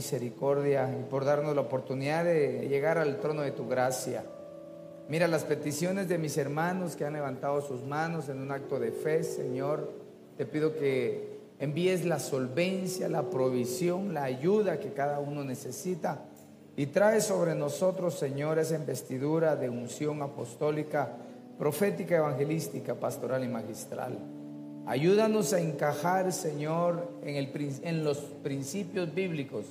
Misericordia y por darnos la oportunidad de llegar al trono de tu gracia. Mira las peticiones de mis hermanos que han levantado sus manos en un acto de fe, Señor. Te pido que envíes la solvencia, la provisión, la ayuda que cada uno necesita y trae sobre nosotros, Señor, esa investidura de unción apostólica, profética, evangelística, pastoral y magistral. Ayúdanos a encajar, Señor, en, el, en, los principios bíblicos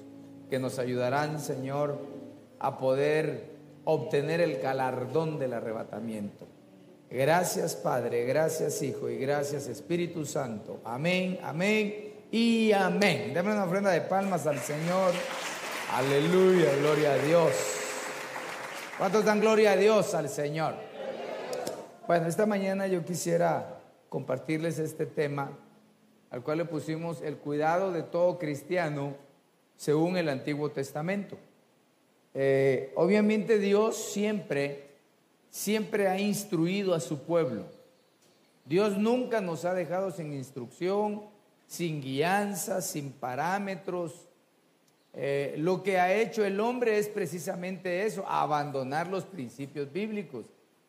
que nos ayudarán, Señor, a poder obtener el galardón del arrebatamiento. Gracias, Padre, gracias, Hijo, y gracias, Espíritu Santo. Amén, amén y amén. Dame una ofrenda de palmas al Señor. Aleluya, gloria a Dios. ¿Cuántos dan gloria a Dios al Señor? Bueno, esta mañana yo quisiera compartirles este tema al cual le pusimos el cuidado de todo cristiano según el Antiguo Testamento. Eh, obviamente Dios siempre, siempre ha instruido a su pueblo. Dios nunca nos ha dejado sin instrucción, sin guianza, sin parámetros. Eh, lo que ha hecho el hombre es precisamente eso, abandonar los principios bíblicos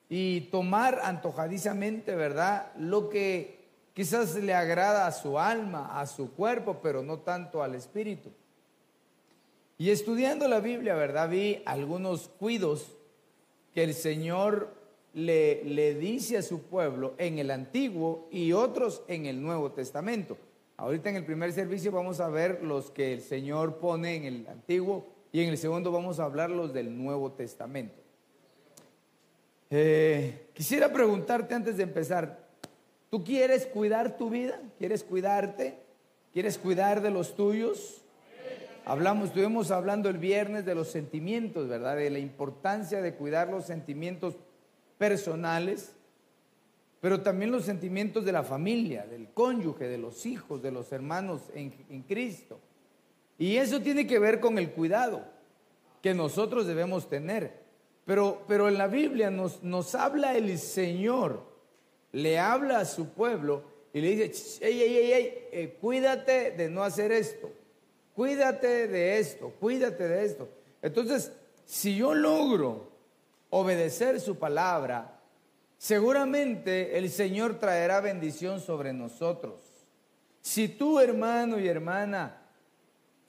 y tomar antojadizamente, ¿verdad? Lo que quizás le agrada a su alma, a su cuerpo, pero no tanto al espíritu. Y estudiando la Biblia, ¿verdad? Vi algunos cuidos que el Señor le, le dice a su pueblo en el Antiguo y otros en el Nuevo Testamento. Ahorita en el primer servicio vamos a ver los que el Señor pone en el Antiguo y en el segundo vamos a hablar los del Nuevo Testamento. Eh, quisiera preguntarte antes de empezar, ¿tú quieres cuidar tu vida? ¿Quieres cuidarte? ¿Quieres cuidar de los tuyos? Hablamos, estuvimos hablando el viernes de los sentimientos, ¿verdad? De la importancia de cuidar los sentimientos personales, pero también los sentimientos de la familia, del cónyuge, de los hijos, de los hermanos en, en Cristo. Y eso tiene que ver con el cuidado que nosotros debemos tener. Pero, pero en la Biblia nos, nos habla el Señor, le habla a su pueblo y le dice, ey, ey, ey, ey eh, cuídate de no hacer esto, cuídate de esto, cuídate de esto. Entonces, si yo logro obedecer su palabra, seguramente el Señor traerá bendición sobre nosotros. Si tú, hermano y hermana,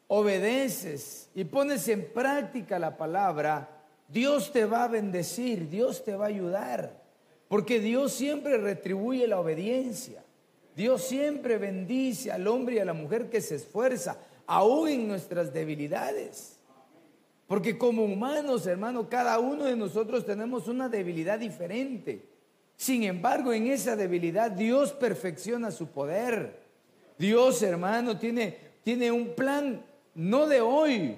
obedeces y pones en práctica la palabra, Dios te va a bendecir, Dios te va a ayudar, porque Dios siempre retribuye la obediencia. Dios siempre bendice al hombre y a la mujer que se esfuerza, aún en nuestras debilidades. Porque como humanos, hermano, cada uno de nosotros tenemos una debilidad diferente. Sin embargo, en esa debilidad Dios perfecciona su poder. Dios, hermano, tiene, tiene un plan no de hoy,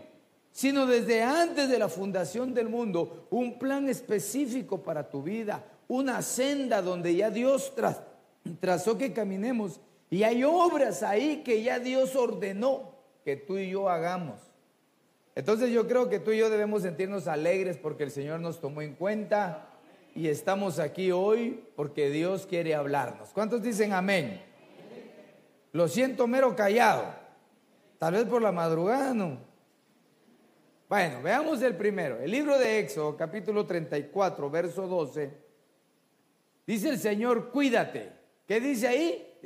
sino desde antes de la fundación del mundo, un plan específico para tu vida, una senda donde ya Dios trazó que caminemos y hay obras ahí que ya Dios ordenó que tú y yo hagamos. Entonces yo creo que tú y yo debemos sentirnos alegres porque el Señor nos tomó en cuenta y estamos aquí hoy porque Dios quiere hablarnos. ¿Cuántos dicen amén? Lo siento mero callado. Tal vez por la madrugada, ¿no? Bueno, veamos el primero. El libro de Éxodo, capítulo 34, verso 12. Dice el Señor, cuídate. ¿Qué dice ahí?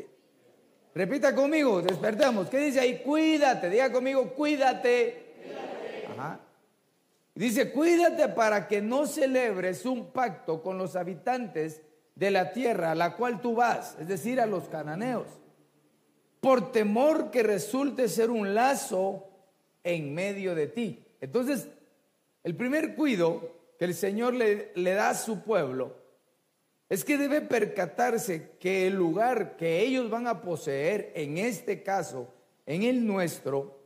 Repita conmigo, despertamos. ¿Qué dice ahí? Cuídate. Diga conmigo, cuídate. Ajá. Dice, cuídate para que no celebres un pacto con los habitantes de la tierra a la cual tú vas, es decir, a los cananeos, por temor que resulte ser un lazo en medio de ti. Entonces, el primer cuido que el Señor le, le da a su pueblo es que debe percatarse que el lugar que ellos van a poseer, en este caso, en el nuestro,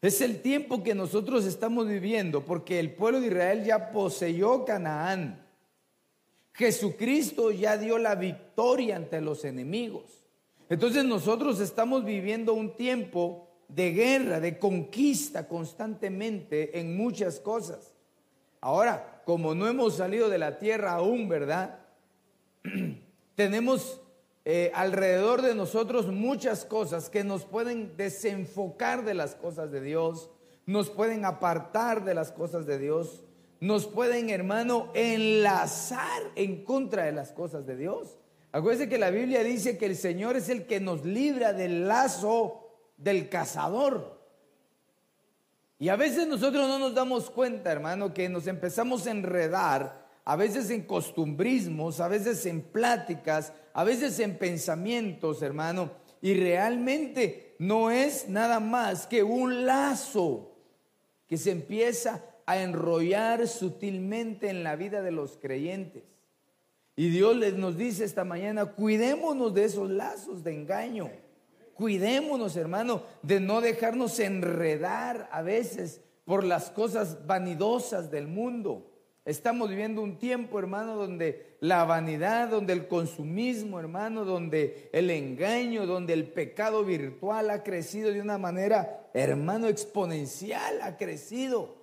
es el tiempo que nosotros estamos viviendo, porque el pueblo de Israel ya poseyó Canaán. Jesucristo ya dio la victoria ante los enemigos. Entonces nosotros estamos viviendo un tiempo de guerra, de conquista constantemente en muchas cosas. Ahora, como no hemos salido de la tierra aún, ¿verdad? Tenemos eh, alrededor de nosotros muchas cosas que nos pueden desenfocar de las cosas de Dios, nos pueden apartar de las cosas de Dios, nos pueden, hermano, enlazar en contra de las cosas de Dios. Acuérdense que la Biblia dice que el Señor es el que nos libra del lazo del cazador. Y a veces nosotros no nos damos cuenta, hermano, que nos empezamos a enredar, a veces en costumbrismos, a veces en pláticas, a veces en pensamientos, hermano, y realmente no es nada más que un lazo que se empieza a enrollar sutilmente en la vida de los creyentes. Y Dios les nos dice esta mañana, cuidémonos de esos lazos de engaño. Cuidémonos, hermano, de no dejarnos enredar a veces por las cosas vanidosas del mundo. Estamos viviendo un tiempo, hermano, donde la vanidad, donde el consumismo, hermano, donde el engaño, donde el pecado virtual ha crecido de una manera, hermano, exponencial, ha crecido.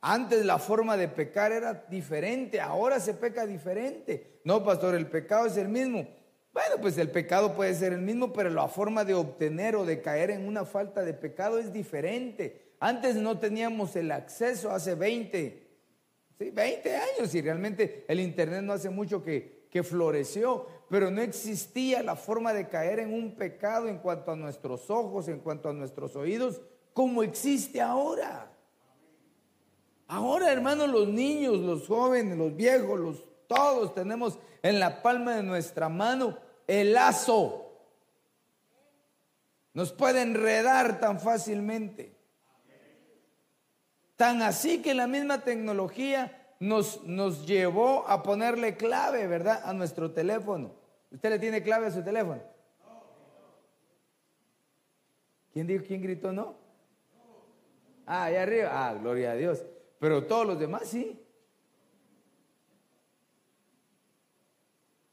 Antes la forma de pecar era diferente, ahora se peca diferente. No, pastor, el pecado es el mismo. Bueno, pues el pecado puede ser el mismo, pero la forma de obtener o de caer en una falta de pecado es diferente. Antes no teníamos el acceso, hace 20, ¿sí? 20 años, y realmente el Internet no hace mucho que, que floreció, pero no existía la forma de caer en un pecado en cuanto a nuestros ojos, en cuanto a nuestros oídos, como existe ahora. Ahora, hermanos, los niños, los jóvenes, los viejos, los todos tenemos en la palma de nuestra mano el lazo. Nos puede enredar tan fácilmente. Tan así que la misma tecnología nos, nos llevó a ponerle clave, ¿verdad? A nuestro teléfono. ¿Usted le tiene clave a su teléfono? ¿Quién dijo, quién gritó no? Ah, allá arriba. Ah, gloria a Dios. Pero todos los demás sí.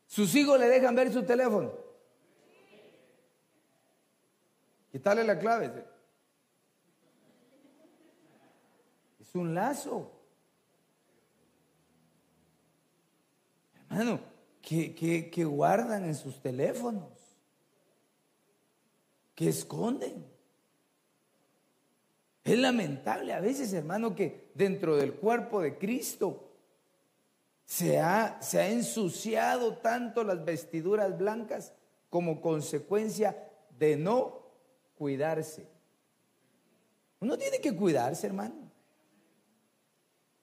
Sus hijos le dejan ver su teléfono. Quitarle la clave. Es un lazo. Hermano, que, que guardan en sus teléfonos. Que esconden. Es lamentable a veces, hermano, que dentro del cuerpo de Cristo se ha, se ha ensuciado tanto las vestiduras blancas como consecuencia de no cuidarse. Uno tiene que cuidarse, hermano.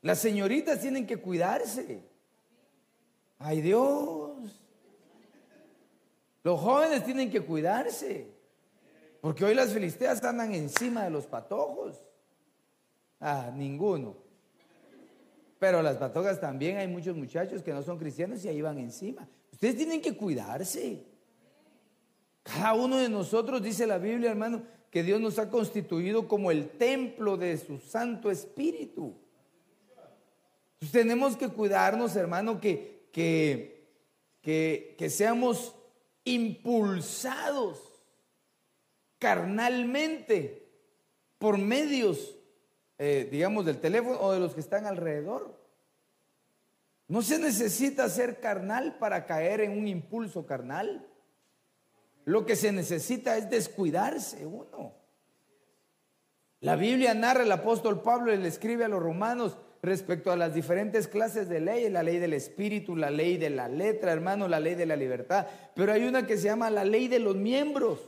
Las señoritas tienen que cuidarse. Ay Dios. Los jóvenes tienen que cuidarse. Porque hoy las filisteas andan encima de los patojos. Ah, ninguno. Pero las patogas también hay muchos muchachos que no son cristianos y ahí van encima. Ustedes tienen que cuidarse. Cada uno de nosotros, dice la Biblia, hermano, que Dios nos ha constituido como el templo de su Santo Espíritu. Tenemos que cuidarnos, hermano, que, que, que, seamos impulsados carnalmente por medios eh, digamos, del teléfono o de los que están alrededor. No se necesita ser carnal para caer en un impulso carnal. Lo que se necesita es descuidarse uno. La Biblia narra, el apóstol Pablo le escribe a los romanos respecto a las diferentes clases de ley, la ley del espíritu, la ley de la letra, hermano, la ley de la libertad, pero hay una que se llama la ley de los miembros.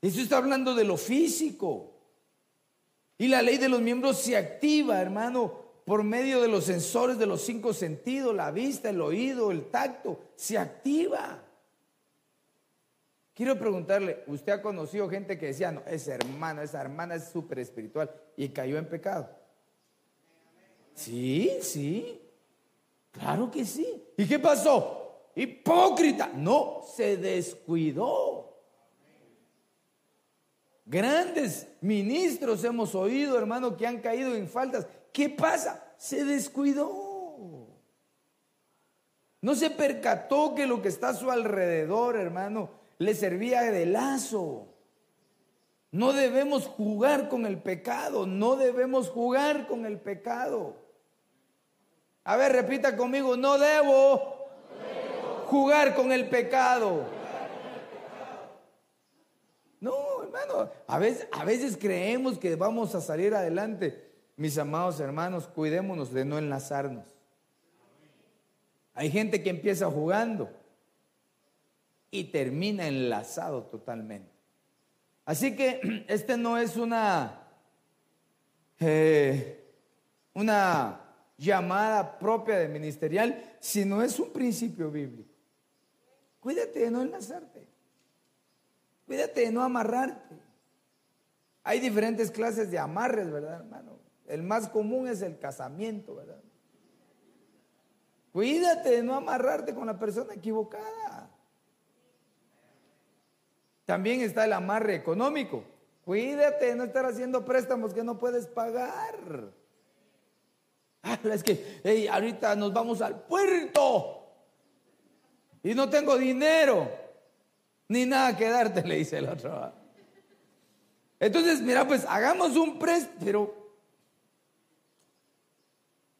Eso está hablando de lo físico. Y la ley de los miembros se activa, hermano, por medio de los sensores de los cinco sentidos, la vista, el oído, el tacto, se activa. Quiero preguntarle, ¿usted ha conocido gente que decía, no, esa hermana, esa hermana es súper espiritual y cayó en pecado? Sí, sí. Claro que sí. ¿Y qué pasó? Hipócrita. No, se descuidó. Grandes ministros hemos oído, hermano, que han caído en faltas. ¿Qué pasa? Se descuidó. No se percató que lo que está a su alrededor, hermano, le servía de lazo. No debemos jugar con el pecado, no debemos jugar con el pecado. A ver, repita conmigo, no debo, jugar con el pecado. No, hermano, a veces, a veces creemos que vamos a salir adelante. Mis amados hermanos, cuidémonos de no enlazarnos. Hay gente que empieza jugando y termina enlazado totalmente. Así que este no es una, eh, una llamada propia de ministerial, sino es un principio bíblico. Cuídate de no enlazarte. Cuídate de no amarrarte. Hay diferentes clases de amarres, ¿verdad, hermano? El más común es el casamiento, ¿verdad? Cuídate de no amarrarte con la persona equivocada. También está el amarre económico. Cuídate de no estar haciendo préstamos que no puedes pagar. Ah, es que ahorita nos vamos al puerto y no tengo dinero, ni nada que darte, le dice el otro. Entonces, mira, pues hagamos un préstamo, pero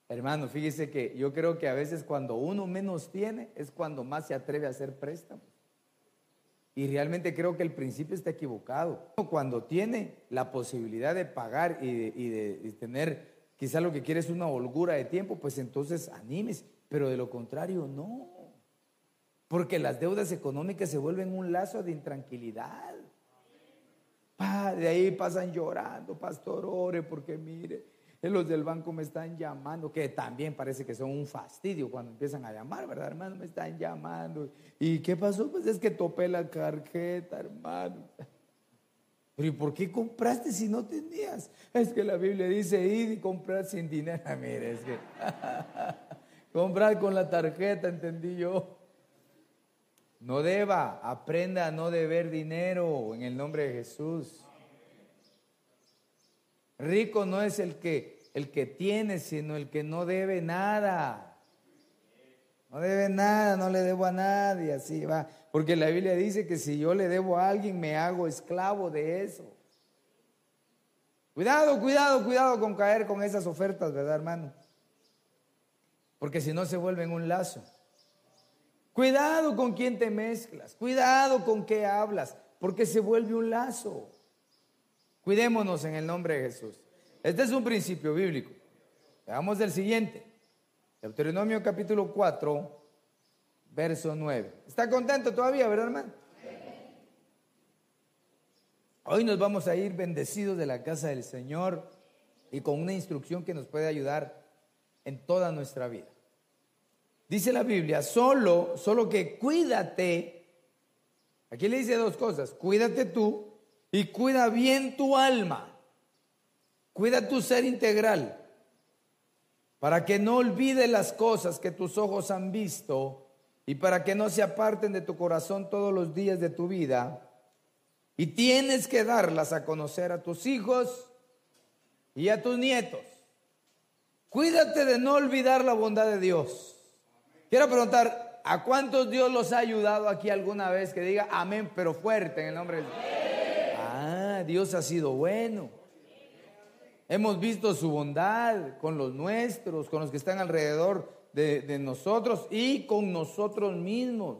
hermano, fíjese que yo creo que a veces cuando uno menos tiene es cuando más se atreve a hacer préstamos. Y realmente creo que el principio está equivocado. Cuando tiene la posibilidad de pagar y de, tener, quizá lo que quiere es una holgura de tiempo, pues entonces anímese. Pero de lo contrario, no. Porque las deudas económicas se vuelven un lazo de intranquilidad. de ahí pasan llorando, pastor, ore porque mire, los del banco me están llamando, que también parece que son un fastidio cuando empiezan a llamar, ¿verdad, hermano? Me están llamando. ¿Y qué pasó? Pues es que topé la tarjeta, hermano. Pero ¿y por qué compraste si no tenías? Es que la Biblia dice ir y comprar sin dinero. Mire, es que comprar con la tarjeta, entendí yo. No deba, aprenda a no deber dinero en el nombre de Jesús. Rico no es el que el que tiene, sino el que no debe nada. No debe nada, no le debo a nadie, así va. Porque la Biblia dice que si yo le debo a alguien, me hago esclavo de eso. Cuidado, cuidado, cuidado con caer con esas ofertas, ¿verdad, hermano? Porque si no se vuelven un lazo. Cuidado con quién te mezclas, cuidado con qué hablas, porque se vuelve un lazo. Cuidémonos en el nombre de Jesús. Este es un principio bíblico. Veamos el siguiente. Deuteronomio capítulo 4, verso 9. ¿Está contento todavía, verdad, hermano? Hoy nos vamos a ir bendecidos de la casa del Señor y con una instrucción que nos puede ayudar en toda nuestra vida. Dice la Biblia, solo, solo que cuídate. Aquí le dice dos cosas, cuídate tú y cuida bien tu alma. Cuida tu ser integral para que no olvides las cosas que tus ojos han visto y para que no se aparten de tu corazón todos los días de tu vida. Y tienes que darlas a conocer a tus hijos y a tus nietos. Cuídate de no olvidar la bondad de Dios. Quiero preguntar, ¿a cuántos Dios los ha ayudado aquí alguna vez que diga amén, pero fuerte en el nombre de Dios? Ah, Dios ha sido bueno. Hemos visto su bondad con los nuestros, con los que están alrededor de, nosotros y con nosotros mismos.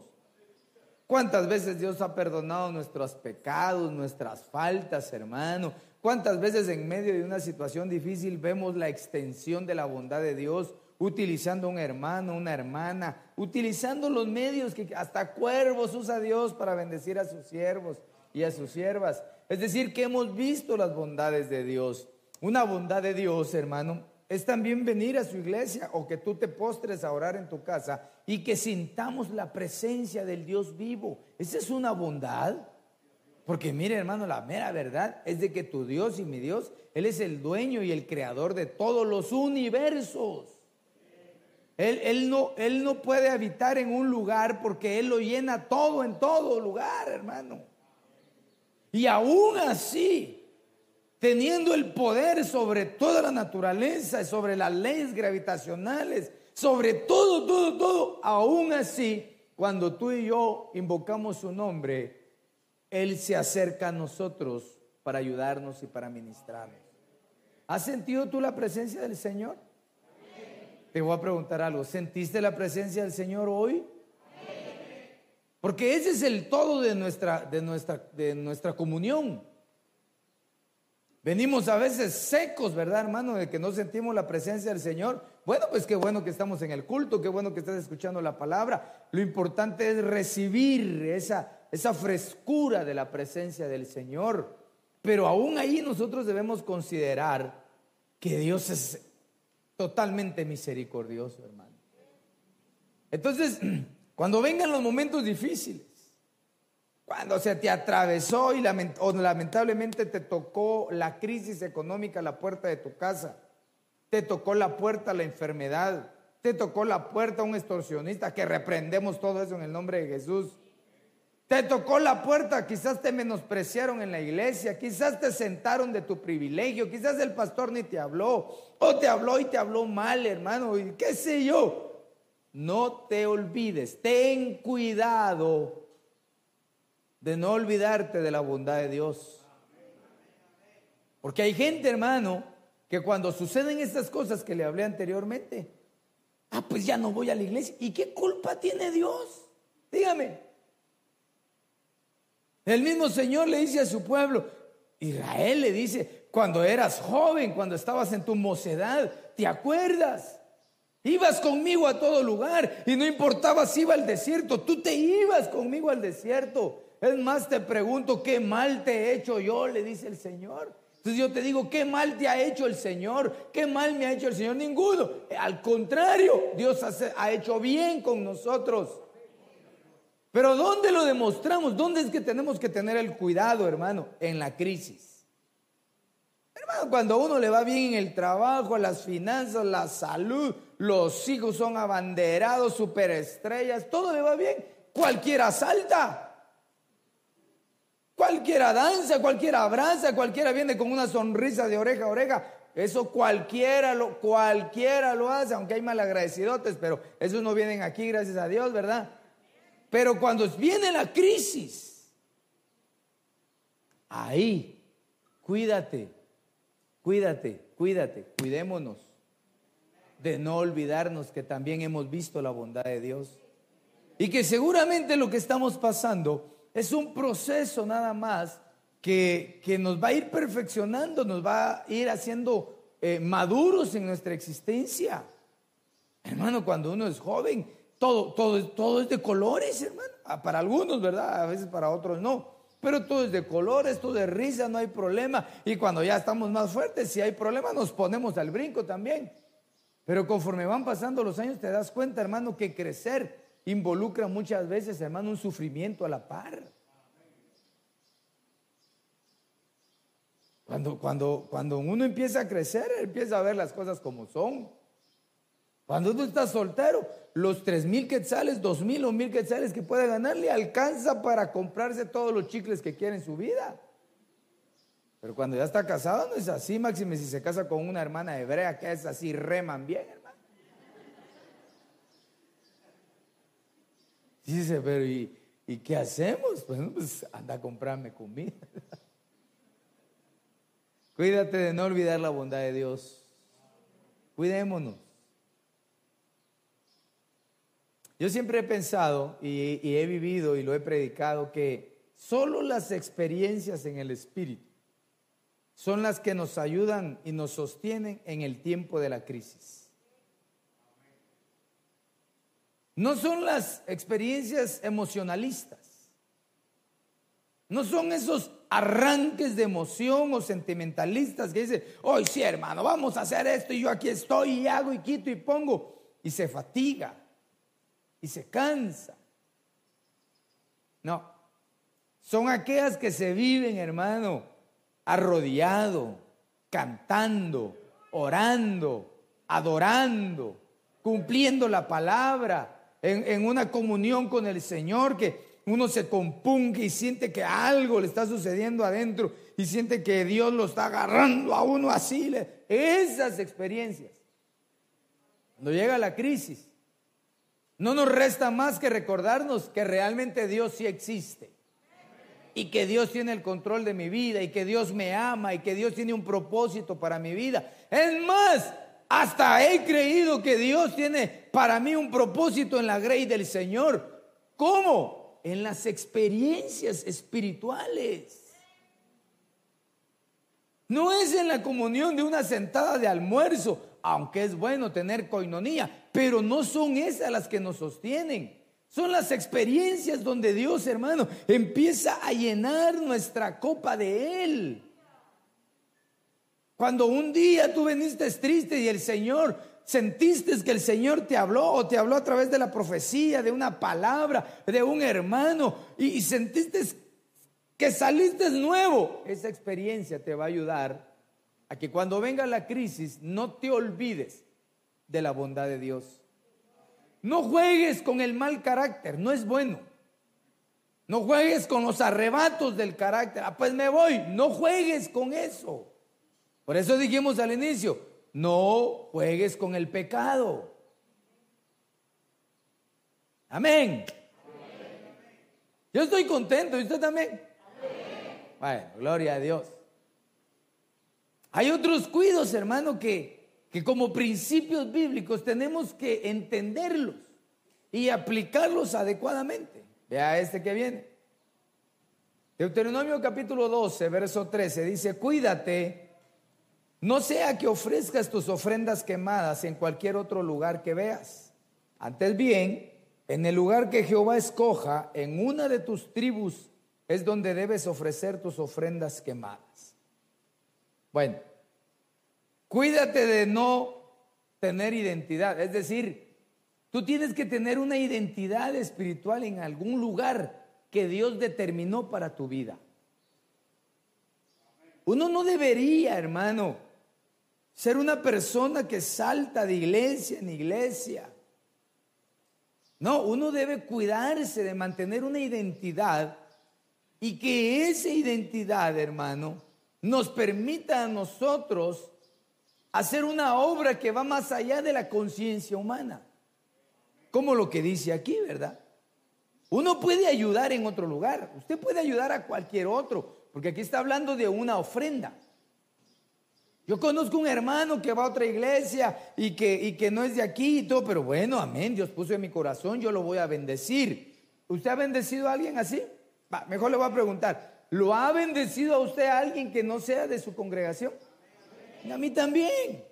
¿Cuántas veces Dios ha perdonado nuestros pecados, nuestras faltas, hermano? ¿Cuántas veces en medio de una situación difícil vemos la extensión de la bondad de Dios utilizando un hermano, una hermana, utilizando los medios que hasta cuervos usa Dios para bendecir a sus siervos y a sus siervas? Es decir, que hemos visto las bondades de Dios. Una bondad de Dios, hermano, es también venir a su iglesia o que tú te postres a orar en tu casa y que sintamos la presencia del Dios vivo. Esa es una bondad. Porque mire, hermano, la mera verdad es de que tu Dios y mi Dios, Él es el dueño y el creador de todos los universos. Él, él, no, él no puede habitar en un lugar porque Él lo llena todo en todo lugar, hermano. Y aún así, teniendo el poder sobre toda la naturaleza, sobre las leyes gravitacionales, sobre todo, todo, todo, aún así, cuando tú y yo invocamos su nombre, Él se acerca a nosotros para ayudarnos y para ministrarnos. ¿Has sentido tú la presencia del Señor? Te voy a preguntar algo. ¿Sentiste la presencia del Señor hoy? Porque ese es el todo de nuestra, de nuestra, de nuestra comunión. Venimos a veces secos, ¿verdad, hermano? De que no sentimos la presencia del Señor. Bueno, pues qué bueno que estamos en el culto, qué bueno que estás escuchando la palabra. Lo importante es recibir esa, esa frescura de la presencia del Señor. Pero aún ahí nosotros debemos considerar que Dios es totalmente misericordioso, hermano. Entonces, cuando vengan los momentos difíciles, cuando se te atravesó y lamentablemente te tocó la crisis económica a la puerta de tu casa, te tocó la puerta la enfermedad, te tocó la puerta un extorsionista, que reprendemos todo eso en el nombre de Jesús. Te tocó la puerta, quizás te menospreciaron en la iglesia, quizás te sentaron de tu privilegio, quizás el pastor ni te habló, o te habló y te habló mal, hermano, y qué sé yo. No te olvides, ten cuidado de no olvidarte de la bondad de Dios. Porque hay gente, hermano, que cuando suceden estas cosas que le hablé anteriormente, ah, pues ya no voy a la iglesia. ¿Y qué culpa tiene Dios? Dígame. El mismo Señor le dice a su pueblo, Israel le dice, cuando eras joven, cuando estabas en tu mocedad, ¿te acuerdas? Ibas conmigo a todo lugar y no importaba si iba al desierto, tú te ibas conmigo al desierto. Es más, te pregunto, ¿qué mal te he hecho yo? Le dice el Señor. Entonces yo te digo, ¿qué mal te ha hecho el Señor? ¿Qué mal me ha hecho el Señor? Ninguno. Al contrario, Dios ha hecho bien con nosotros. Pero ¿dónde lo demostramos? ¿Dónde es que tenemos que tener el cuidado, hermano? En la crisis. Hermano, cuando a uno le va bien en el trabajo, las finanzas, la salud, los hijos son abanderados, superestrellas, todo le va bien. Cualquiera salta. Cualquiera danza, cualquiera abraza, cualquiera viene con una sonrisa de oreja a oreja. Eso cualquiera lo, cualquiera lo hace, aunque hay malagradecidotes, pero esos no vienen aquí, gracias a Dios, ¿verdad? Pero cuando viene la crisis, ahí, cuídate, cuídate, cuídate, cuidémonos de no olvidarnos que también hemos visto la bondad de Dios. Y que seguramente lo que estamos pasando es un proceso nada más que, nos va a ir perfeccionando, nos va a ir haciendo eh, maduros en nuestra existencia. Hermano, cuando uno es joven, todo, todo, todo es de colores, hermano. Ah, para algunos, ¿verdad? A veces para otros no. Pero todo es de colores, todo de risa, no hay problema. Y cuando ya estamos más fuertes, si hay problema, nos ponemos al brinco también. Pero conforme van pasando los años, te das cuenta, hermano, que crecer involucra muchas veces, hermano, un sufrimiento a la par. Cuando, cuando, cuando uno empieza a crecer, empieza a ver las cosas como son. Cuando uno está soltero, los tres mil quetzales, dos mil o mil quetzales que puede ganar le alcanza para comprarse todos los chicles que quiere en su vida. Pero cuando ya está casado no es así, máxime si se casa con una hermana hebrea que es así, reman bien, hermano. Dice, pero ¿y, ¿y qué hacemos? Pues, pues anda a comprarme comida. Cuídate de no olvidar la bondad de Dios. Cuidémonos. Yo siempre he pensado y, he vivido y lo he predicado que solo las experiencias en el Espíritu son las que nos ayudan y nos sostienen en el tiempo de la crisis. No son las experiencias emocionalistas. No son esos arranques de emoción o sentimentalistas que dicen, hoy sí hermano, vamos a hacer esto y yo aquí estoy y hago y quito y pongo y se fatiga y se cansa. No, son aquellas que se viven, hermano, arrodillado, cantando, orando, adorando, cumpliendo la palabra, en, una comunión con el Señor, que uno se compunge y siente que algo le está sucediendo adentro y siente que Dios lo está agarrando a uno así. Esas experiencias. Cuando llega la crisis, no nos resta más que recordarnos que realmente Dios sí existe y que Dios tiene el control de mi vida y que Dios me ama y que Dios tiene un propósito para mi vida. Es más, hasta he creído que Dios tiene para mí un propósito en la grey del Señor. ¿Cómo? En las experiencias espirituales. No es en la comunión de una sentada de almuerzo, aunque es bueno tener coinonía, pero no son esas las que nos sostienen. Son las experiencias donde Dios, hermano, empieza a llenar nuestra copa de Él. Cuando un día tú veniste triste y el Señor, sentiste que el Señor te habló o te habló a través de la profecía, de una palabra, de un hermano, y, sentiste que saliste nuevo, esa experiencia te va a ayudar a que cuando venga la crisis no te olvides de la bondad de Dios. No juegues con el mal carácter, no es bueno. No juegues con los arrebatos del carácter. Ah, pues me voy. No juegues con eso. Por eso dijimos al inicio, no juegues con el pecado. Amén. Yo estoy contento, ¿y usted también? Bueno, gloria a Dios. Hay otros cuidos, hermano, que que como principios bíblicos tenemos que entenderlos y aplicarlos adecuadamente. Vea este que viene. Deuteronomio capítulo 12, verso 13 dice, cuídate, no sea que ofrezcas tus ofrendas quemadas en cualquier otro lugar que veas. Antes bien, en el lugar que Jehová escoja, en una de tus tribus, es donde debes ofrecer tus ofrendas quemadas. Bueno, Cuídate de no tener identidad. Es decir, tú tienes que tener una identidad espiritual en algún lugar que Dios determinó para tu vida. Uno no debería, hermano, ser una persona que salta de iglesia en iglesia. No, uno debe cuidarse de mantener una identidad y que esa identidad, hermano, nos permita a nosotros hacer una obra que va más allá de la conciencia humana. Como lo que dice aquí, ¿verdad? Uno puede ayudar en otro lugar, usted puede ayudar a cualquier otro, porque aquí está hablando de una ofrenda. Yo conozco un hermano que va a otra iglesia y que, y que no es de aquí y todo, pero bueno, amén, Dios puso en mi corazón, yo lo voy a bendecir. ¿Usted ha bendecido a alguien así? mejor le voy a preguntar, ¿lo ha bendecido a usted a alguien que no sea de su congregación? a mí también.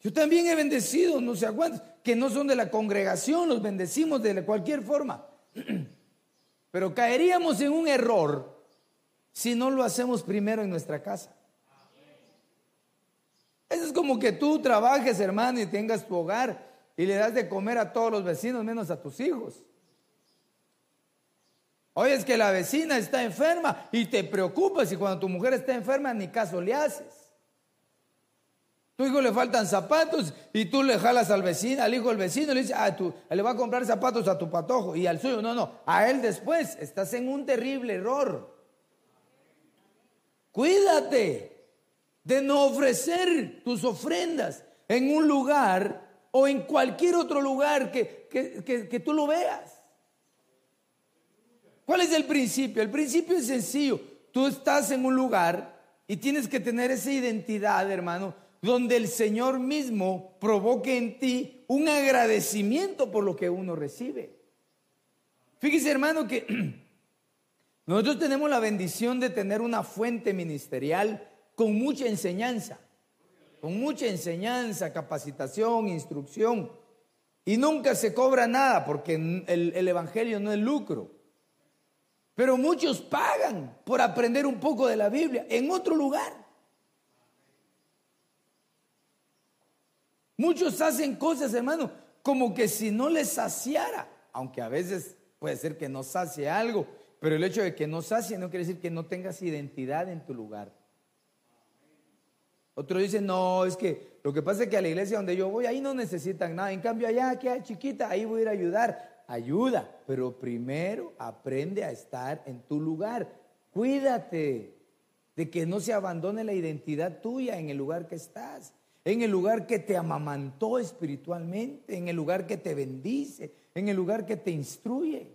Yo también he bendecido, no sé cuántos, que no son de la congregación, los bendecimos de cualquier forma. Pero caeríamos en un error si no lo hacemos primero en nuestra casa. Eso es como que tú trabajes, hermano, y tengas tu hogar y le das de comer a todos los vecinos menos a tus hijos. Oye, es que la vecina está enferma y te preocupas y cuando tu mujer está enferma ni caso le haces. Tu hijo le faltan zapatos y tú le jalas al vecino, al hijo del vecino, le dices, ah, tú le va a comprar zapatos a tu patojo y al suyo. No, no, a él después. Estás en un terrible error. Cuídate de no ofrecer tus ofrendas en un lugar o en cualquier otro lugar que, que tú lo veas. ¿Cuál es el principio? El principio es sencillo. Tú estás en un lugar y tienes que tener esa identidad, hermano donde el Señor mismo provoque en ti un agradecimiento por lo que uno recibe. Fíjese hermano que nosotros tenemos la bendición de tener una fuente ministerial con mucha enseñanza, con mucha enseñanza, capacitación, instrucción, y nunca se cobra nada porque el, el Evangelio no es lucro. Pero muchos pagan por aprender un poco de la Biblia en otro lugar. Muchos hacen cosas, hermano, como que si no les saciara, aunque a veces puede ser que no sacie algo, pero el hecho de que no sacie no quiere decir que no tengas identidad en tu lugar. Otros dicen, no, es que lo que pasa es que a la iglesia donde yo voy, ahí no necesitan nada. En cambio, allá, que chiquita, ahí voy a ir a ayudar. Ayuda, pero primero aprende a estar en tu lugar. Cuídate de que no se abandone la identidad tuya en el lugar que estás, en el lugar que te amamantó espiritualmente, en el lugar que te bendice, en el lugar que te instruye.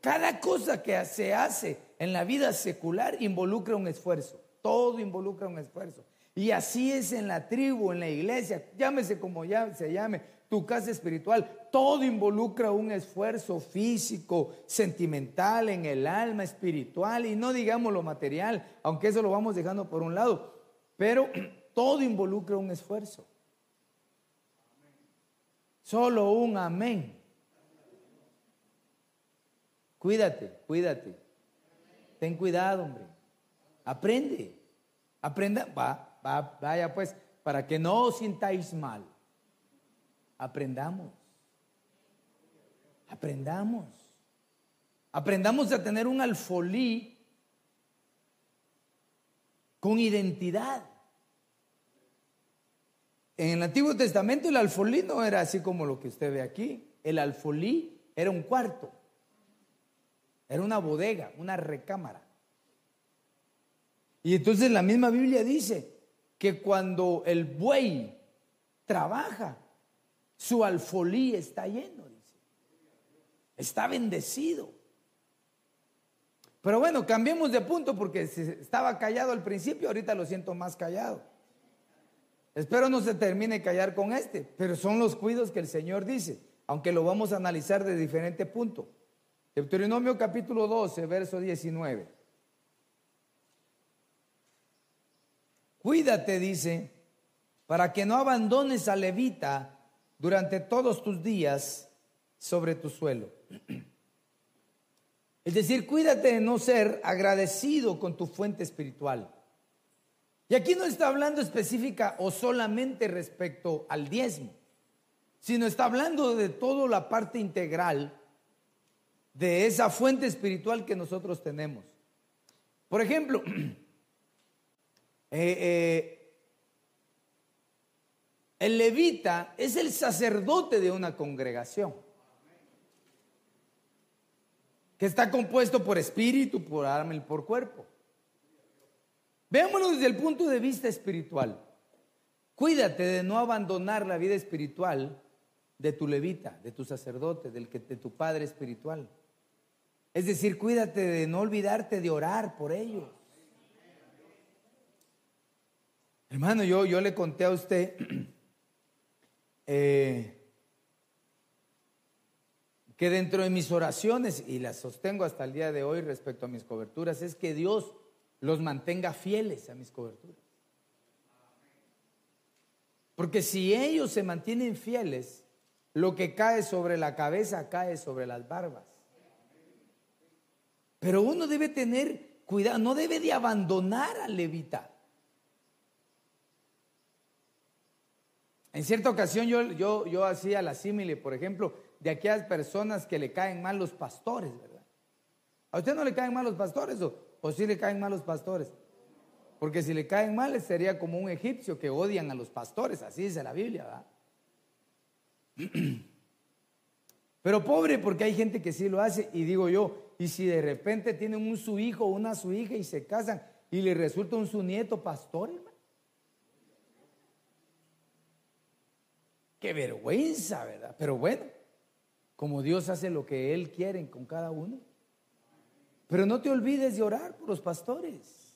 Cada cosa que se hace en la vida secular involucra un esfuerzo. Todo involucra un esfuerzo. Y así es en la tribu, en la iglesia, llámese como se llame, tu casa espiritual. Todo involucra un esfuerzo físico, sentimental, en el alma, espiritual y no digamos lo material, aunque eso lo vamos dejando por un lado. Pero todo involucra un esfuerzo. Solo un amén. Cuídate, cuídate. Ten cuidado, hombre. Aprende. Aprenda, va, va, vaya pues, para que no os sintáis mal. Aprendamos. Aprendamos. Aprendamos a tener un alfolí con identidad. En el Antiguo Testamento el alfolí no era así como lo que usted ve aquí. El alfolí era un cuarto. Era una bodega, una recámara. Y entonces la misma Biblia dice que cuando el buey trabaja, su alfolí está lleno, dice. Está bendecido. Pero bueno, cambiemos de punto porque estaba callado al principio, ahorita lo siento más callado. Espero no se termine callar con este, pero son los cuidos que el Señor dice, aunque lo vamos a analizar de diferente punto. Deuteronomio capítulo 12, verso 19. Cuídate, dice, para que no abandones a levita durante todos tus días sobre tu suelo. Es decir, cuídate de no ser agradecido con tu fuente espiritual. Y aquí no está hablando específica o solamente respecto al diezmo, sino está hablando de toda la parte integral de esa fuente espiritual que nosotros tenemos. Por ejemplo, Eh, eh, el levita es el sacerdote de una congregación que está compuesto por espíritu, por alma y por cuerpo. Veámoslo desde el punto de vista espiritual. Cuídate de no abandonar la vida espiritual de tu levita, de tu sacerdote, del de tu padre espiritual. Es decir, cuídate de no olvidarte de orar por ellos. Hermano, yo, yo le conté a usted eh, que dentro de mis oraciones, y las sostengo hasta el día de hoy respecto a mis coberturas, es que Dios los mantenga fieles a mis coberturas. Porque si ellos se mantienen fieles, lo que cae sobre la cabeza cae sobre las barbas. Pero uno debe tener cuidado, no debe de abandonar al levita. En cierta ocasión yo, yo, yo hacía la símile, por ejemplo, de aquellas personas que le caen mal los pastores, ¿verdad? ¿A usted no le caen mal los pastores o, o sí le caen mal los pastores? Porque si le caen mal sería como un egipcio que odian a los pastores, así dice la Biblia, ¿verdad? Pero pobre porque hay gente que sí lo hace y digo yo, y si de repente tienen un su hijo o una su hija y se casan y le resulta un su nieto pastor, hermano. Qué vergüenza, ¿verdad? Pero bueno, como Dios hace lo que Él quiere con cada uno. Pero no te olvides de orar por los pastores.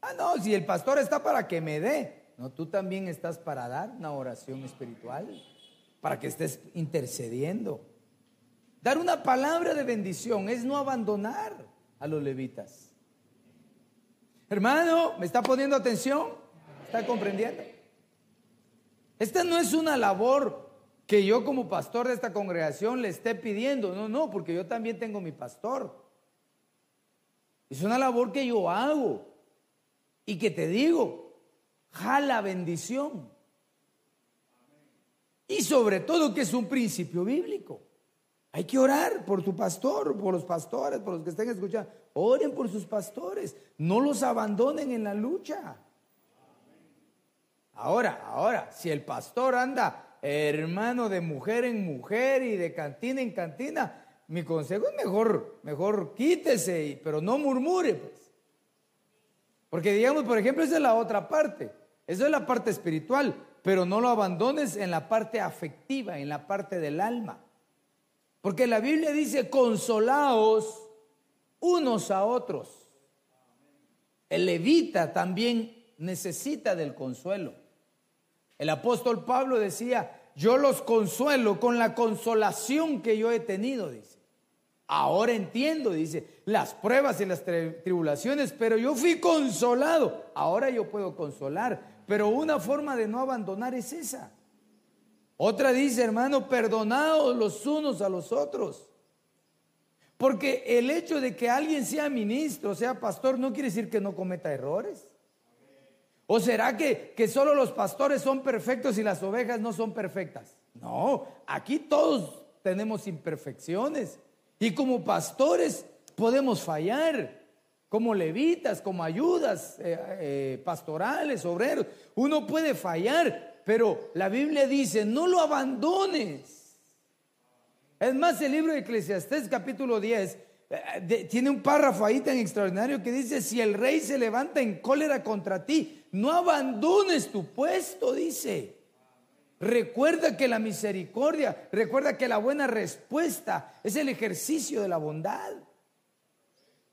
Ah, no, si el pastor está para que me dé, no, tú también estás para dar una oración espiritual, para que estés intercediendo. Dar una palabra de bendición es no abandonar a los levitas. Hermano, ¿me está poniendo atención? ¿Está comprendiendo? Esta no es una labor que yo como pastor de esta congregación le esté pidiendo. No, no, porque yo también tengo mi pastor. Es una labor que yo hago y que te digo, jala bendición. Y sobre todo que es un principio bíblico. Hay que orar por tu pastor, por los pastores, por los que estén escuchando. Oren por sus pastores. No los abandonen en la lucha. Ahora, ahora, si el pastor anda hermano de mujer en mujer y de cantina en cantina, mi consejo es mejor, mejor quítese, pero no murmure, pues. Porque digamos, por ejemplo, esa es la otra parte, esa es la parte espiritual, pero no lo abandones en la parte afectiva, en la parte del alma. Porque la Biblia dice, consolaos unos a otros. El levita también necesita del consuelo. El apóstol Pablo decía, yo los consuelo con la consolación que yo he tenido, dice. Ahora entiendo, dice, las pruebas y las tribulaciones, pero yo fui consolado. Ahora yo puedo consolar, pero una forma de no abandonar es esa. Otra dice, hermano, perdonados los unos a los otros. Porque el hecho de que alguien sea ministro, sea pastor, no quiere decir que no cometa errores. ¿O será que, que solo los pastores son perfectos y las ovejas no son perfectas? No, aquí todos tenemos imperfecciones. Y como pastores podemos fallar, como levitas, como ayudas eh, eh, pastorales, obreros. Uno puede fallar, pero la Biblia dice, no lo abandones. Es más, el libro de Eclesiastés capítulo 10 eh, tiene un párrafo ahí tan extraordinario que dice, si el rey se levanta en cólera contra ti, no abandones tu puesto, dice. Recuerda que la misericordia, recuerda que la buena respuesta es el ejercicio de la bondad.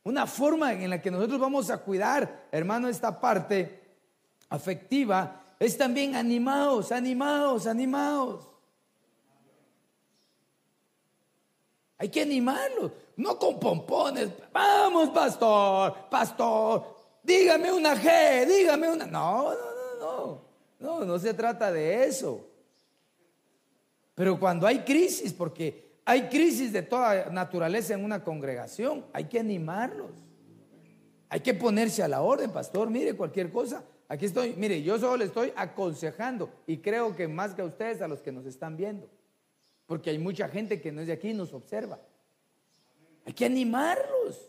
Una forma en la que nosotros vamos a cuidar, hermano, esta parte afectiva es también animados, animados, animados. Hay que animarlos, no con pompones. Vamos, pastor, pastor, dígame una G, dígame una. No, no, no, no. No, no se trata de eso. Pero cuando hay crisis, porque hay crisis de toda naturaleza en una congregación, hay que animarlos. Hay que ponerse a la orden, pastor. Mire, cualquier cosa. Aquí estoy. Mire, yo solo le estoy aconsejando y creo que más que a ustedes, a los que nos están viendo. Porque hay mucha gente que no es de aquí y nos observa. Hay que animarlos.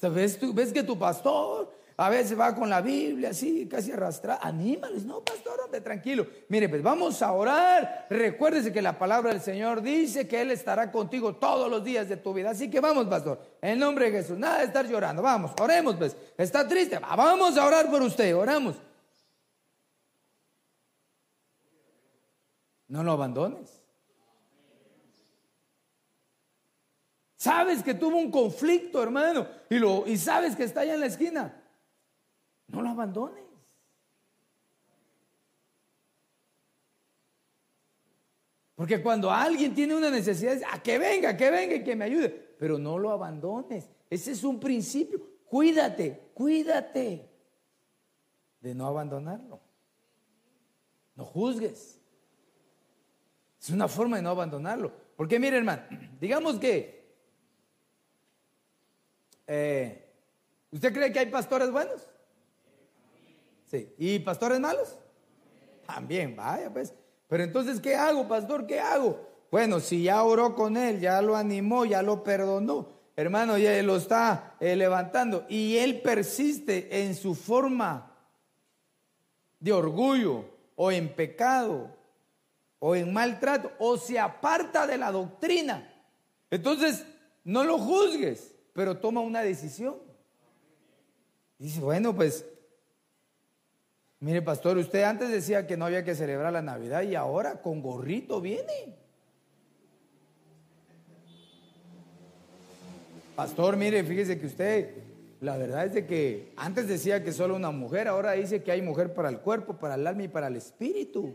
¿Ves, tú, ves que tu pastor a veces va con la Biblia así, casi arrastrada. Anímales, no, pastor, hombre, tranquilo. Mire, pues vamos a orar. Recuérdese que la palabra del Señor dice que Él estará contigo todos los días de tu vida. Así que vamos, pastor, en nombre de Jesús. Nada de estar llorando. Vamos, oremos, pues. Está triste. Vamos a orar por usted. Oramos. No lo abandones. Sabes que tuvo un conflicto, hermano, y, lo, y sabes que está allá en la esquina. No lo abandones. Porque cuando alguien tiene una necesidad, a que venga, que venga y que me ayude, pero no lo abandones. Ese es un principio. Cuídate, cuídate de no abandonarlo. No juzgues. Es una forma de no abandonarlo. Porque mire, hermano, digamos que eh, ¿Usted cree que hay pastores buenos? Sí. ¿Y pastores malos? También, vaya pues. Pero entonces, ¿qué hago, pastor? ¿Qué hago? Bueno, si ya oró con él, ya lo animó, ya lo perdonó, hermano, ya lo está eh, levantando y él persiste en su forma de orgullo o en pecado o en maltrato o se aparta de la doctrina. Entonces, no lo juzgues pero toma una decisión. Dice, bueno, pues, mire pastor, usted antes decía que no había que celebrar la Navidad y ahora con gorrito viene. Pastor, mire, fíjese que usted, la verdad es de que antes decía que solo una mujer, ahora dice que hay mujer para el cuerpo, para el alma y para el espíritu.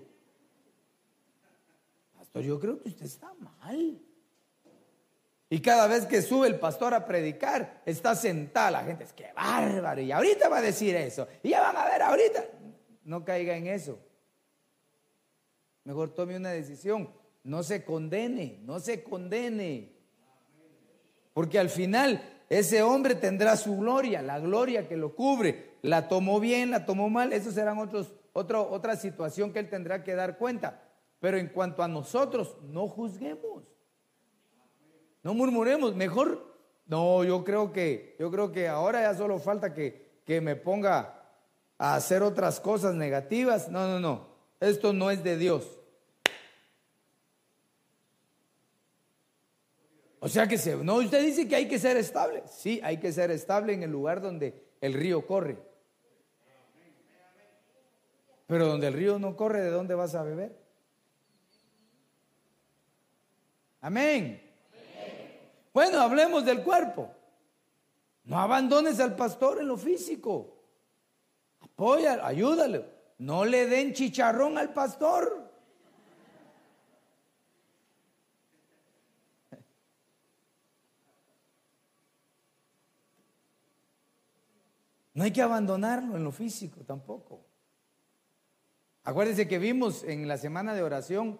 Pastor, yo creo que usted está mal. Y cada vez que sube el pastor a predicar, está sentada la gente. Es que bárbaro. Y ahorita va a decir eso. Y ya van a ver ahorita. No caiga en eso. Mejor tome una decisión. No se condene, no se condene. Porque al final ese hombre tendrá su gloria, la gloria que lo cubre. La tomó bien, la tomó mal. Eso serán otros, otra situación que él tendrá que dar cuenta. Pero en cuanto a nosotros, no juzguemos. No murmuremos, mejor. No, yo creo que, yo creo que ahora ya solo falta que, que me ponga a hacer otras cosas negativas. No, no, no. esto no es de Dios. O sea que se, no, usted dice que hay que ser estable. Sí, hay que ser estable en el lugar donde el río corre. Pero donde el río no corre, ¿de dónde vas a beber? Amén. Bueno, hablemos del cuerpo. No abandones al pastor en lo físico. Apoya, ayúdale. No le den chicharrón al pastor. No hay que abandonarlo en lo físico tampoco. Acuérdense que vimos en la semana de oración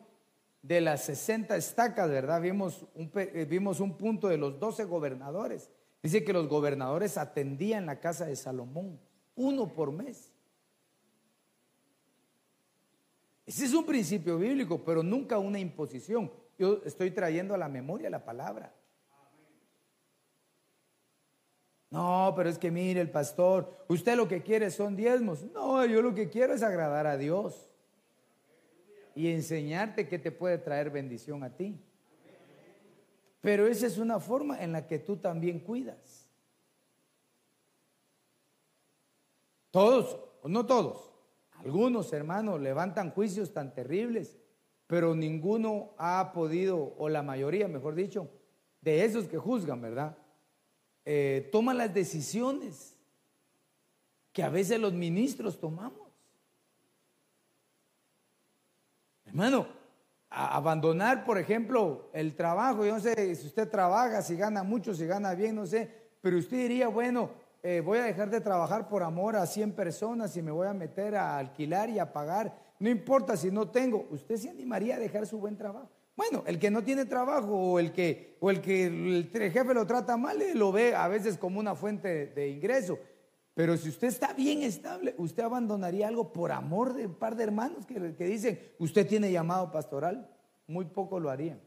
de las 60 estacas, ¿verdad? Vimos un, eh, vimos un punto de los 12 gobernadores. Dice que los gobernadores atendían la casa de Salomón, uno por mes. Ese es un principio bíblico, pero nunca una imposición. Yo estoy trayendo a la memoria la palabra. No, pero es que mire el pastor, usted lo que quiere son diezmos. No, yo lo que quiero es agradar a Dios y enseñarte que te puede traer bendición a ti. Pero esa es una forma en la que tú también cuidas. Todos, o no todos, algunos hermanos levantan juicios tan terribles, pero ninguno ha podido, o la mayoría, mejor dicho, de esos que juzgan, ¿verdad? eh, toma las decisiones que a veces los ministros tomamos. Hermano, abandonar, por ejemplo, el trabajo, yo no sé si usted trabaja, si gana mucho, si gana bien, no sé, pero usted diría, bueno, eh, voy a dejar de trabajar por amor a 100 personas y me voy a meter a alquilar y a pagar, no importa si no tengo, usted se animaría a dejar su buen trabajo. Bueno, el que no tiene trabajo o el que, o el, que el jefe lo trata mal, lo ve a veces como una fuente de ingreso. Pero si usted está bien estable, usted abandonaría algo por amor de un par de hermanos que, dicen, usted tiene llamado pastoral. Muy pocos lo harían.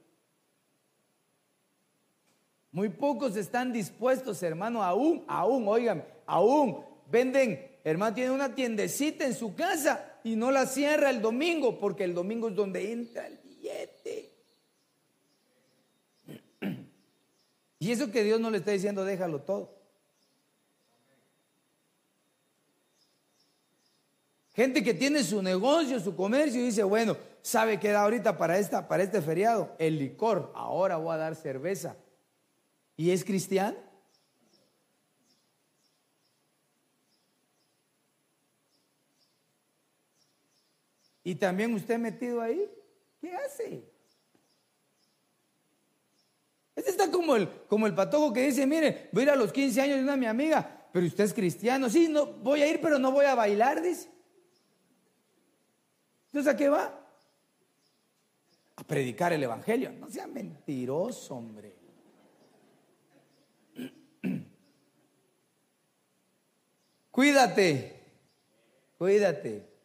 Muy pocos están dispuestos, hermano, aún, aún, oigan, aún venden, hermano, tiene una tiendecita en su casa y no la cierra el domingo porque el domingo es donde entra el billete. Y eso que Dios no le está diciendo, déjalo todo. Gente que tiene su negocio, su comercio y dice, bueno, ¿sabe qué da ahorita para, esta, para este feriado? El licor. Ahora voy a dar cerveza. ¿Y es cristiano? ¿Y también usted metido ahí? ¿Qué hace? Este está como el, como el patojo que dice, mire, voy a ir a los 15 años de una mi amiga, pero usted es cristiano. Sí, no, voy a ir, pero no voy a bailar, dice. Entonces, ¿a qué va? A predicar el Evangelio. No sea mentiroso, hombre. Cuídate, cuídate.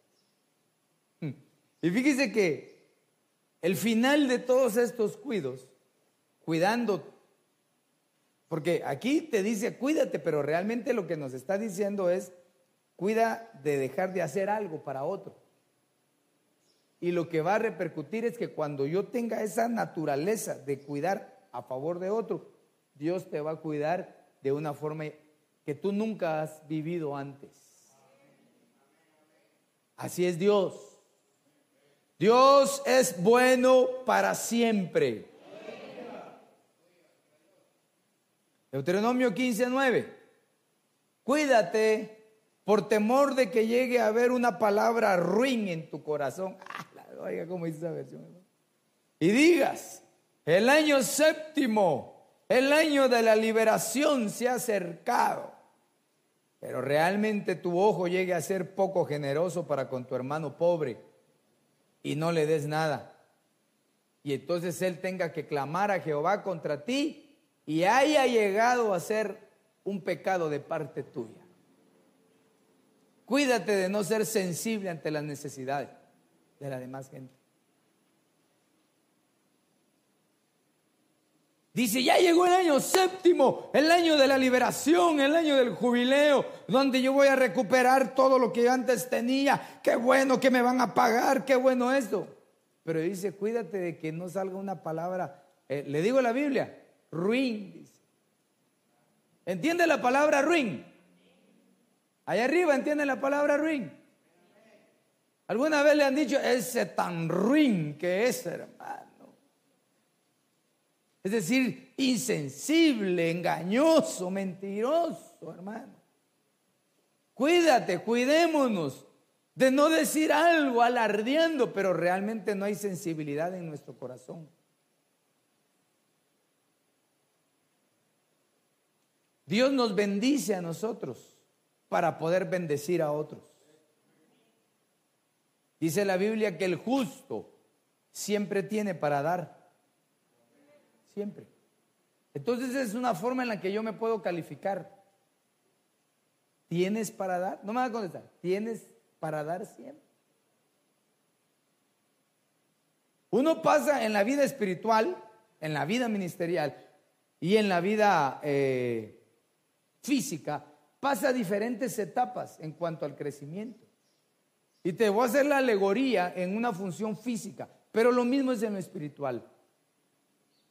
Y fíjese que el final de todos estos cuidos cuidando. Porque aquí te dice, cuídate, pero realmente lo que nos está diciendo es, cuida de dejar de hacer algo para otro. Y lo que va a repercutir es que cuando yo tenga esa naturaleza de cuidar a favor de otro, Dios te va a cuidar de una forma que tú nunca has vivido antes. Así es Dios. Dios es bueno para siempre. Deuteronomio 15, Cuídate por temor de que llegue a haber una palabra ruin en tu corazón. Oiga, ¿cómo dice esa versión? Y digas, el año séptimo, el año de la liberación se ha acercado. Pero realmente tu ojo llegue a ser poco generoso para con tu hermano pobre y no le des nada. Y entonces él tenga que clamar a Jehová contra ti y haya llegado a ser un pecado de parte tuya. Cuídate de no ser sensible ante las necesidades de la demás gente. Dice, ya llegó el año séptimo, el año de la liberación, el año del jubileo, donde yo voy a recuperar todo lo que yo antes tenía. Qué bueno que me van a pagar, qué bueno esto. Pero dice, cuídate de que no salga una palabra, eh, le digo la Biblia, ruin. Dice. ¿Entiende la palabra ruin? Allá arriba entiende la palabra ruin. ¿Alguna vez le han dicho ese tan ruin que es, hermano? Es decir, insensible, engañoso, mentiroso, hermano. Cuídate, cuidémonos de no decir algo alardeando, pero realmente no hay sensibilidad en nuestro corazón. Dios nos bendice a nosotros para poder bendecir a otros. Dice la Biblia que el justo siempre tiene para dar. Siempre. Entonces es una forma en la que yo me puedo calificar. ¿Tienes para dar? No me va a contestar. ¿Tienes para dar siempre? Uno pasa en la vida espiritual, en la vida ministerial y en la vida eh, física, pasa diferentes etapas en cuanto al crecimiento. Y te voy a hacer la alegoría en una función física, pero lo mismo es en lo espiritual.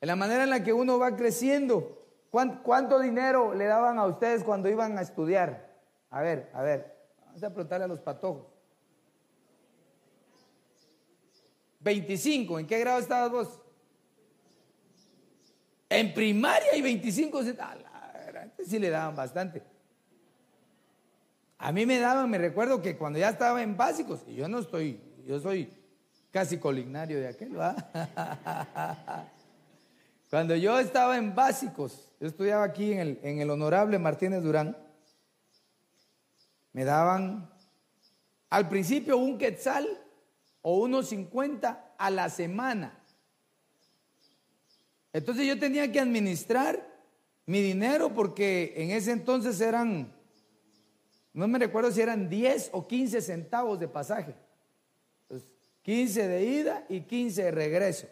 En la manera en la que uno va creciendo. ¿Cuánto, dinero le daban a ustedes cuando iban a estudiar? A ver, a ver, vamos a preguntarle a los patojos. 25, ¿en qué grado estabas vos? En primaria y 25, antes sí le daban bastante. A mí me daban, me recuerdo que cuando ya estaba en básicos, y yo no estoy, yo soy casi colignario de aquel, ¿va? Cuando yo estaba en básicos, yo estudiaba aquí en el, en el Honorable Martínez Durán, me daban al principio un quetzal o unos 50 a la semana. Entonces yo tenía que administrar mi dinero porque en ese entonces eran, no me recuerdo si eran 10 o 15 centavos de pasaje. 15 de ida y 15 de regreso.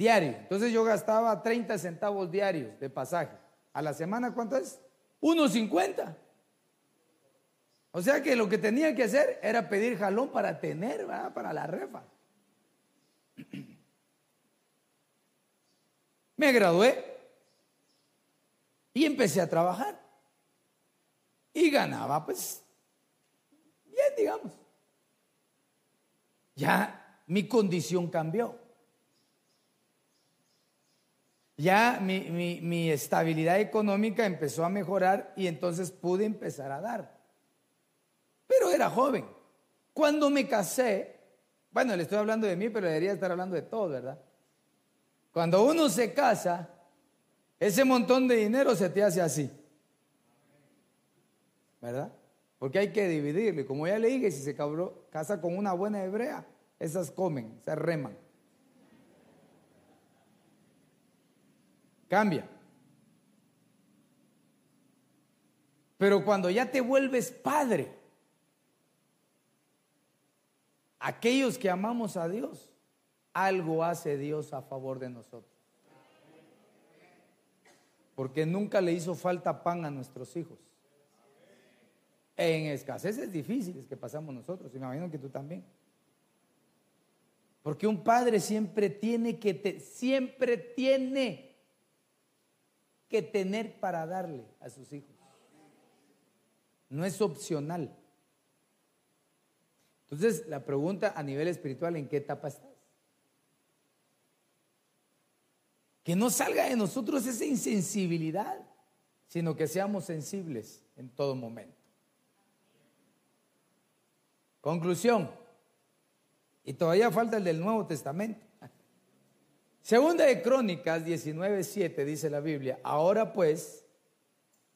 diario. Entonces yo gastaba 30 centavos diarios de pasaje. ¿A la semana cuánto es? 1.50. O sea que lo que tenía que hacer era pedir jalón para tener, ¿verdad? Para la refa. Me gradué y empecé a trabajar. Y ganaba, pues, bien, digamos. Ya mi condición cambió ya mi, estabilidad económica empezó a mejorar y entonces pude empezar a dar. Pero era joven. Cuando me casé, bueno, le estoy hablando de mí, pero debería estar hablando de todo, ¿verdad? Cuando uno se casa, ese montón de dinero se te hace así. ¿Verdad? Porque hay que dividirlo. Y como ya le dije, si se casa con una buena hebrea, esas comen, se reman. Cambia. Pero cuando ya te vuelves padre, aquellos que amamos a Dios, algo hace Dios a favor de nosotros. Porque nunca le hizo falta pan a nuestros hijos. En escaseces difíciles que pasamos nosotros, me imagino que tú también. Porque un padre siempre tiene que, te, siempre tiene que tener para darle a sus hijos. No es opcional. Entonces, la pregunta a nivel espiritual, ¿en qué etapa estás? Que no salga de nosotros esa insensibilidad, sino que seamos sensibles en todo momento. Conclusión. Y todavía falta el del Nuevo Testamento. Segunda de Crónicas 19:7 dice la Biblia, ahora pues,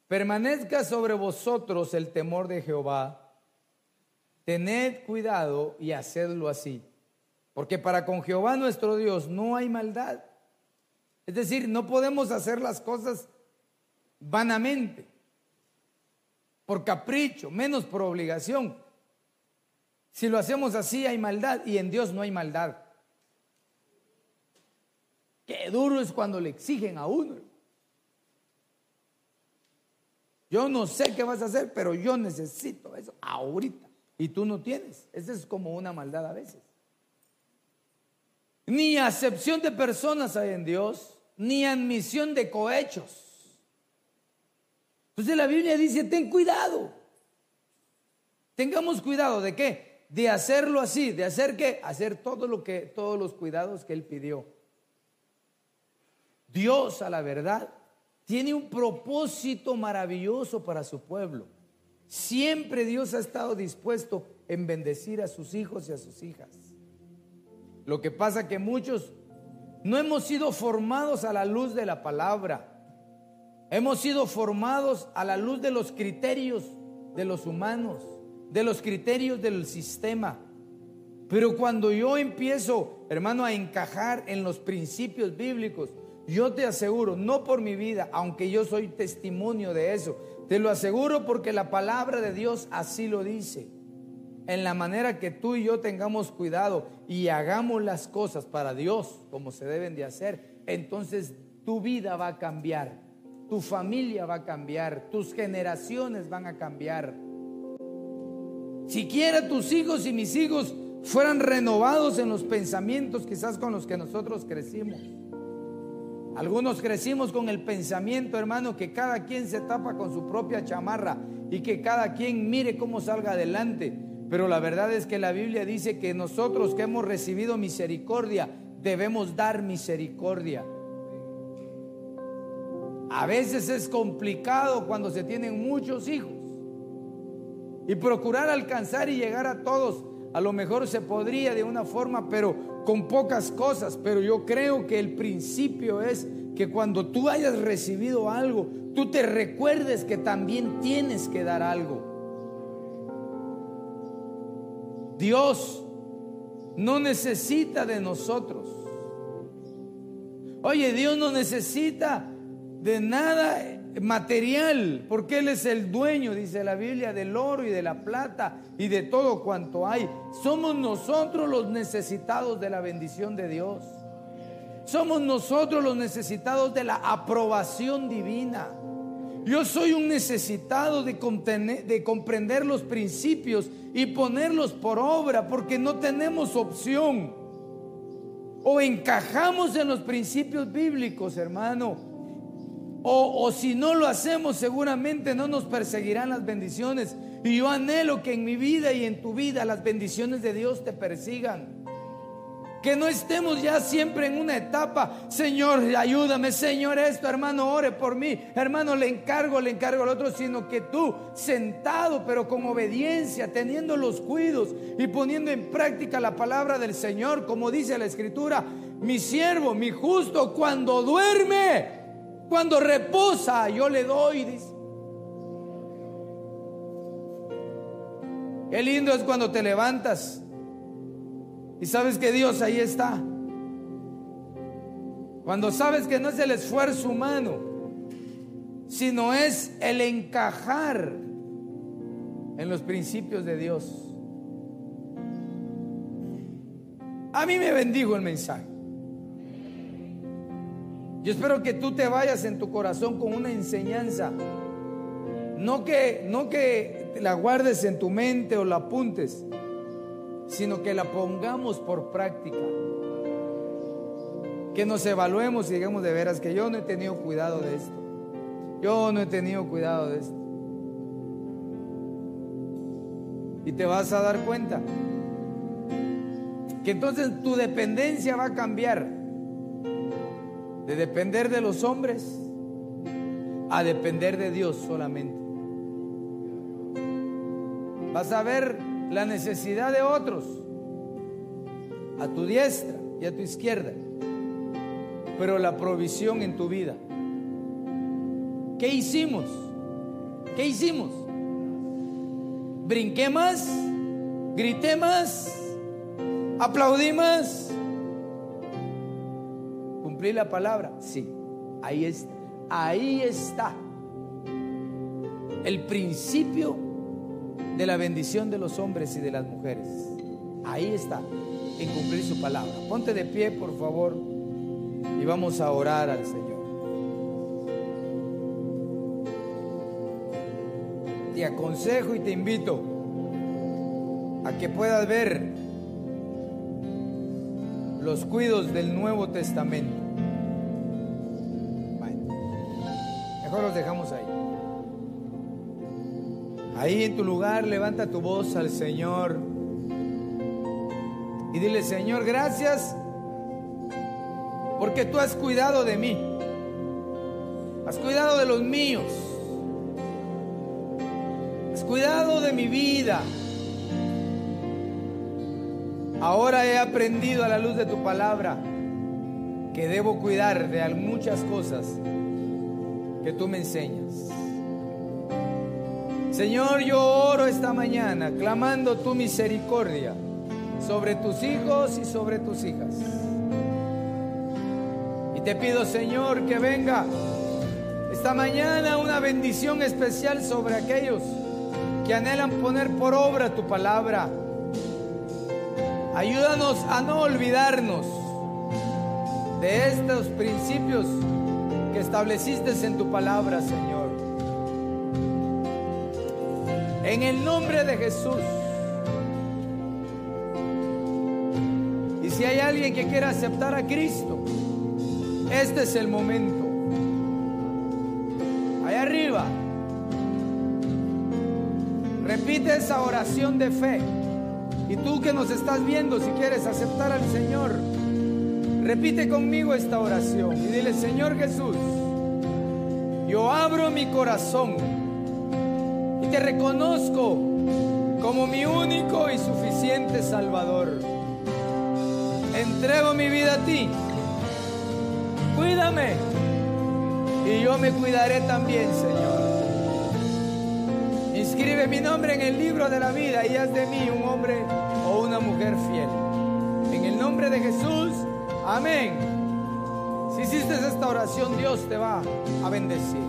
permanezca sobre vosotros el temor de Jehová, tened cuidado y hacedlo así, porque para con Jehová nuestro Dios no hay maldad. Es decir, no podemos hacer las cosas vanamente, por capricho, menos por obligación. Si lo hacemos así hay maldad y en Dios no hay maldad. Qué duro es cuando le exigen a uno. Yo no sé qué vas a hacer, pero yo necesito eso ahorita. Y tú no tienes. Esa es como una maldad a veces. Ni acepción de personas hay en Dios, ni admisión de cohechos. Entonces la Biblia dice, ten cuidado. Tengamos cuidado de qué? De hacerlo así, de hacer qué? Hacer todo lo que, todos los cuidados que Él pidió. Dios, a la verdad, tiene un propósito maravilloso para su pueblo. Siempre Dios ha estado dispuesto en bendecir a sus hijos y a sus hijas. Lo que pasa que muchos no hemos sido formados a la luz de la palabra. Hemos sido formados a la luz de los criterios de los humanos, de los criterios del sistema. Pero cuando yo empiezo, hermano, a encajar en los principios bíblicos, yo te aseguro, no por mi vida, aunque yo soy testimonio de eso, te lo aseguro porque la palabra de Dios así lo dice en la manera que tú y yo tengamos cuidado y hagamos las cosas para Dios como se deben de hacer, entonces tu vida va a cambiar, tu familia va a cambiar, tus generaciones van a cambiar. Siquiera tus hijos y mis hijos fueran renovados en los pensamientos quizás con los que nosotros crecimos. Algunos crecimos con el pensamiento, hermano, que cada quien se tapa con su propia chamarra y que cada quien mire cómo salga adelante. Pero la verdad es que la Biblia dice que nosotros que hemos recibido misericordia, debemos dar misericordia. A veces es complicado cuando se tienen muchos hijos. Y procurar alcanzar y llegar a todos, a lo mejor se podría de una forma, pero con pocas cosas. Pero yo creo que el principio es que cuando tú hayas recibido algo, tú te recuerdes que también tienes que dar algo. Dios no necesita de nosotros. Oye, Dios no necesita de nada material, porque Él es el dueño, dice la Biblia, del oro y de la plata y de todo cuanto hay. Somos nosotros los necesitados de la bendición de Dios. Somos nosotros los necesitados de la aprobación divina. Yo soy un necesitado de, de, comprender los principios y ponerlos por obra porque no tenemos opción. O encajamos en los principios bíblicos, hermano. O, o si no lo hacemos, seguramente no nos perseguirán las bendiciones. Y yo anhelo que en mi vida y en tu vida las bendiciones de Dios te persigan. Que no estemos ya siempre en una etapa, Señor, ayúdame, Señor, esto, hermano, ore por mí, hermano, le encargo, le encargo al otro, sino que tú, sentado, pero con obediencia, teniendo los cuidos y poniendo en práctica la palabra del Señor, como dice la Escritura, mi siervo, mi justo, cuando duerme, cuando reposa, yo le doy. Qué lindo es cuando te levantas y sabes que Dios ahí está. Cuando sabes que no es el esfuerzo humano, sino es el encajar en los principios de Dios. A mí me bendigo el mensaje. Yo espero que tú te vayas en tu corazón con una enseñanza. No que, no que la guardes en tu mente o la apuntes, sino que la pongamos por práctica. Que nos evaluemos y digamos de veras que yo no he tenido cuidado de esto. Yo no he tenido cuidado de esto. Y te vas a dar cuenta que entonces tu dependencia va a cambiar de depender de los hombres a depender de Dios solamente. Vas a ver la necesidad de otros a tu diestra y a tu izquierda, pero la provisión en tu vida. ¿Qué hicimos? ¿Qué hicimos? ¿Brinqué más? ¿Grité más? ¿Aplaudí más? ¿Cumplí la palabra? Sí, ahí está. Ahí está el principio de la bendición de los hombres y de las mujeres. Ahí está, en cumplir su palabra. Ponte de pie, por favor. y vamos a orar al Señor. Te aconsejo y te invito a que puedas ver los cuidos del Nuevo Testamento. Mejor los dejamos ahí. Ahí en tu lugar levanta tu voz al Señor y dile, Señor, gracias porque tú has cuidado de mí. Has cuidado de los míos. Has cuidado de mi vida. Ahora he aprendido a la luz de tu palabra que debo cuidar de muchas cosas que tú me enseñas. Señor, yo oro esta mañana clamando tu misericordia sobre tus hijos y sobre tus hijas. Y te pido, Señor, que venga esta mañana una bendición especial sobre aquellos que anhelan poner por obra tu palabra. Ayúdanos a no olvidarnos de estos principios que estableciste en tu palabra, Señor. En el nombre de Jesús. Y si hay alguien que quiera aceptar a Cristo, este es el momento. Allá arriba. Repite esa oración de fe. Y tú que nos estás viendo, si quieres aceptar al Señor, repite conmigo esta oración y dile, Señor Jesús, yo abro mi corazón te reconozco como mi único y suficiente Salvador. Entrego mi vida a ti. Cuídame y yo me cuidaré también, Señor. Inscribe mi nombre en el libro de la vida y haz de mí un hombre o una mujer fiel. En el nombre de Jesús, amén. Si hiciste esta oración, Dios te va a bendecir.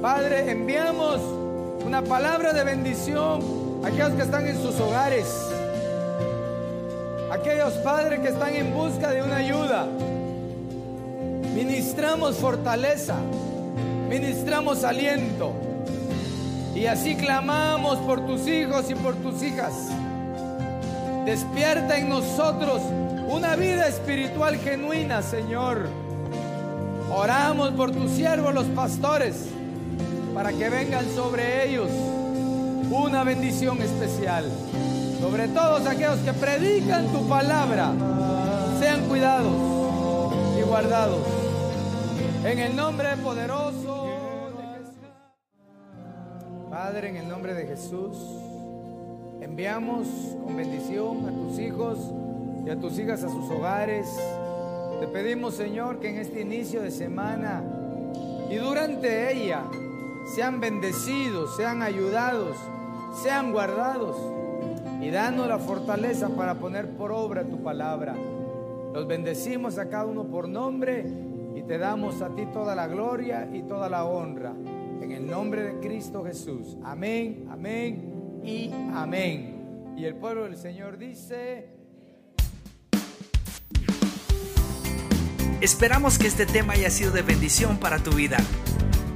Padre, enviamos una palabra de bendición a aquellos que están en sus hogares, aquellos padres que están en busca de una ayuda. Ministramos fortaleza, ministramos aliento y así clamamos por tus hijos y por tus hijas. Despierta en nosotros una vida espiritual genuina, Señor. Oramos por tus siervos, los pastores para que vengan sobre ellos una bendición especial. Sobre todos aquellos que predican tu palabra, sean cuidados y guardados. En el nombre poderoso de Jesús. Padre, en el nombre de Jesús, enviamos con bendición a tus hijos y a tus hijas a sus hogares. Te pedimos, Señor, que en este inicio de semana y durante ella, sean bendecidos, sean ayudados, sean guardados y danos la fortaleza para poner por obra tu palabra. Los bendecimos a cada uno por nombre y te damos a ti toda la gloria y toda la honra. En el nombre de Cristo Jesús. Amén, amén y amén. Y el pueblo del Señor dice... Esperamos que este tema haya sido de bendición para tu vida.